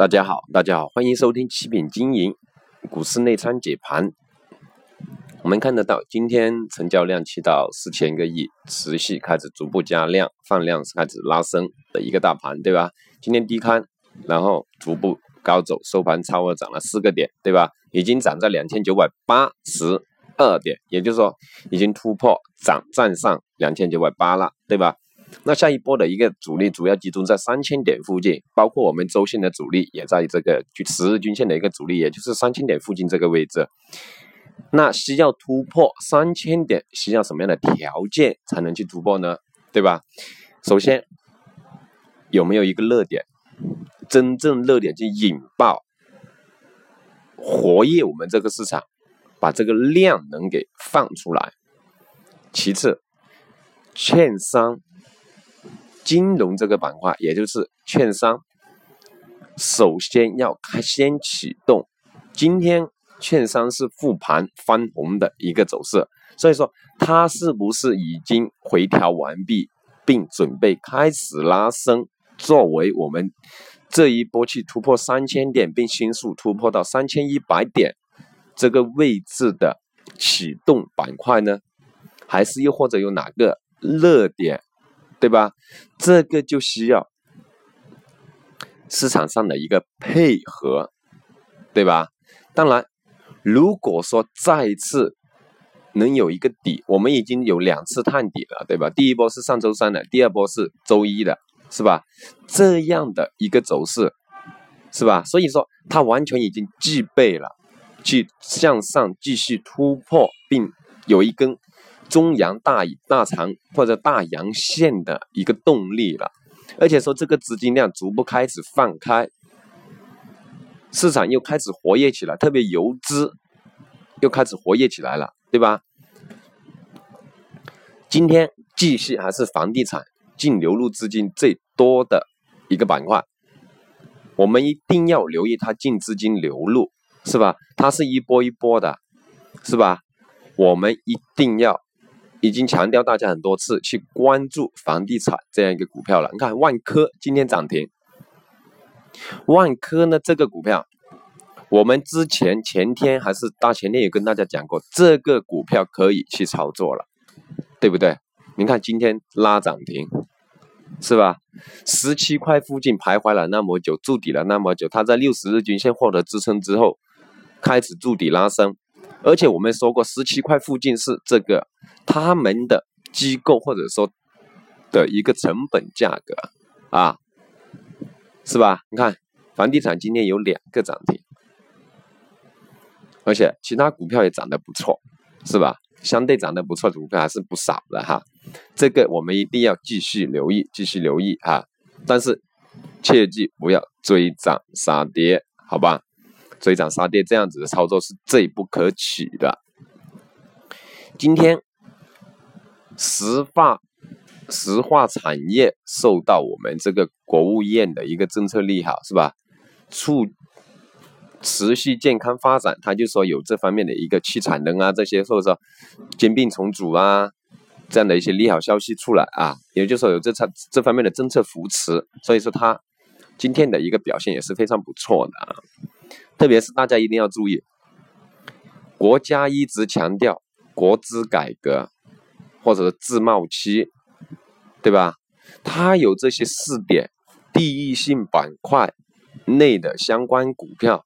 大家好，大家好，欢迎收听七品经营股市内参解盘。我们看得到，今天成交量七到四千个亿，持续开始逐步加量，放量开始拉升的一个大盘，对吧？今天低开，然后逐步高走，收盘超额涨了四个点，对吧？已经涨在两千九百八十二点，也就是说，已经突破涨站上两千九百八了，对吧？那下一波的一个主力主要集中在三千点附近，包括我们周线的主力也在这个十日均线的一个主力，也就是三千点附近这个位置。那需要突破三千点，需要什么样的条件才能去突破呢？对吧？首先有没有一个热点，真正热点去引爆活跃我们这个市场，把这个量能给放出来。其次，券商。金融这个板块，也就是券商，首先要开先启动。今天券商是复盘翻红的一个走势，所以说它是不是已经回调完毕，并准备开始拉升，作为我们这一波去突破三千点，并迅速突破到三千一百点这个位置的启动板块呢？还是又或者有哪个热点？对吧？这个就需要市场上的一个配合，对吧？当然，如果说再次能有一个底，我们已经有两次探底了，对吧？第一波是上周三的，第二波是周一的，是吧？这样的一个走势，是吧？所以说，它完全已经具备了去向上继续突破，并有一根。中阳大大长或者大阳线的一个动力了，而且说这个资金量逐步开始放开，市场又开始活跃起来，特别游资又开始活跃起来了，对吧？今天继续还是房地产净流入资金最多的一个板块，我们一定要留意它净资金流入，是吧？它是一波一波的，是吧？我们一定要。已经强调大家很多次去关注房地产这样一个股票了。你看万科今天涨停，万科呢这个股票，我们之前前天还是大前天也跟大家讲过，这个股票可以去操作了，对不对？你看今天拉涨停，是吧？十七块附近徘徊了那么久，筑底了那么久，它在六十日均线获得支撑之后，开始筑底拉升。而且我们说过，十七块附近是这个他们的机构或者说的一个成本价格啊，是吧？你看房地产今天有两个涨停，而且其他股票也涨得不错，是吧？相对涨得不错的股票还是不少的哈，这个我们一定要继续留意，继续留意哈。但是切记不要追涨杀跌，好吧？追涨杀跌这样子的操作是最不可取的。今天石化石化产业受到我们这个国务院的一个政策利好，是吧？促持续健康发展，他就说有这方面的一个去产能啊，这些或者说兼并重组啊，这样的一些利好消息出来啊，也就是说有这这这方面的政策扶持，所以说它今天的一个表现也是非常不错的啊。特别是大家一定要注意，国家一直强调国资改革或者自贸区，对吧？它有这些试点，地域性板块内的相关股票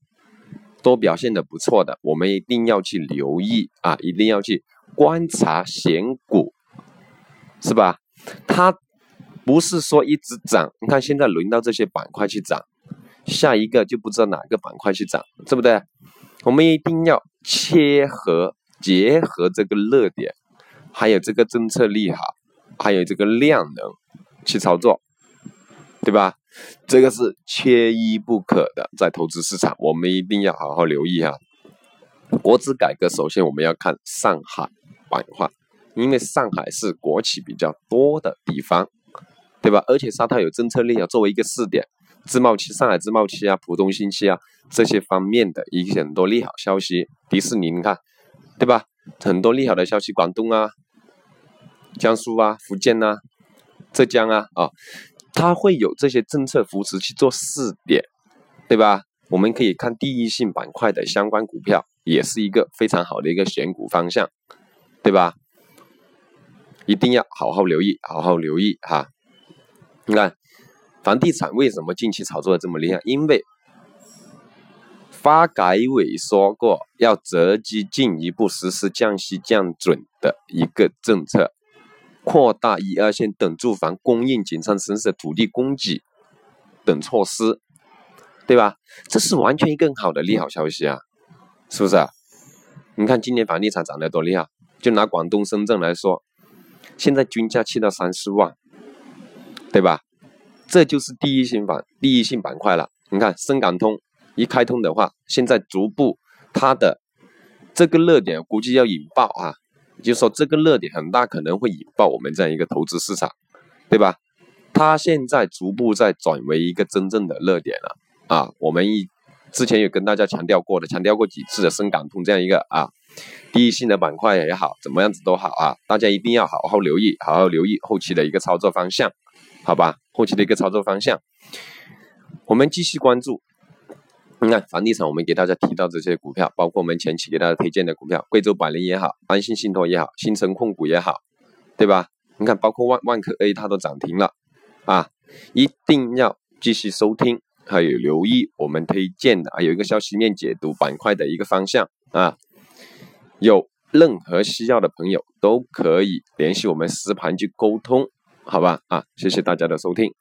都表现的不错的，我们一定要去留意啊，一定要去观察选股，是吧？它不是说一直涨，你看现在轮到这些板块去涨。下一个就不知道哪个板块去涨，对不对？我们一定要切合结合这个热点，还有这个政策利好，还有这个量能去操作，对吧？这个是缺一不可的，在投资市场，我们一定要好好留意啊。国资改革，首先我们要看上海板块，因为上海是国企比较多的地方，对吧？而且沙特有政策利好作为一个试点。自贸区、上海自贸区啊、浦东新区啊这些方面的一些很多利好消息，迪士尼你看，对吧？很多利好的消息，广东啊、江苏啊、福建啊、浙江啊啊，它会有这些政策扶持去做试点，对。吧？我们可以看第一性板块的相关股票，也是一个非常好的一个选股方向，对吧？一定要好好留意，好好留意哈。你看，房地产为什么近期炒作的这么厉害？因为发改委说过要择机进一步实施降息降准的一个政策，扩大一二线等住房供应紧张城市的土地供给等措施，对吧？这是完全一个好的利好消息啊，是不是？你看今年房地产涨得多厉害，就拿广东深圳来说，现在均价去到三四万，对吧？这就是第一性板第一性板块了。你看深港通。一开通的话，现在逐步它的这个热点估计要引爆啊，就是说这个热点很大可能会引爆我们这样一个投资市场，对吧？它现在逐步在转为一个真正的热点了啊。我们一之前有跟大家强调过的，强调过几次的深港通这样一个啊第一性的板块也好，怎么样子都好啊，大家一定要好好留意，好好留意后期的一个操作方向，好吧？后期的一个操作方向，我们继续关注。你看房地产，我们给大家提到这些股票，包括我们前期给大家推荐的股票，贵州百灵也好，安信信托也好，新城控股也好，对吧？你看，包括万万科 A 它都涨停了啊！一定要继续收听，还有留意我们推荐的，还有一个消息面解读板块的一个方向啊。有任何需要的朋友都可以联系我们实盘去沟通，好吧？啊，谢谢大家的收听。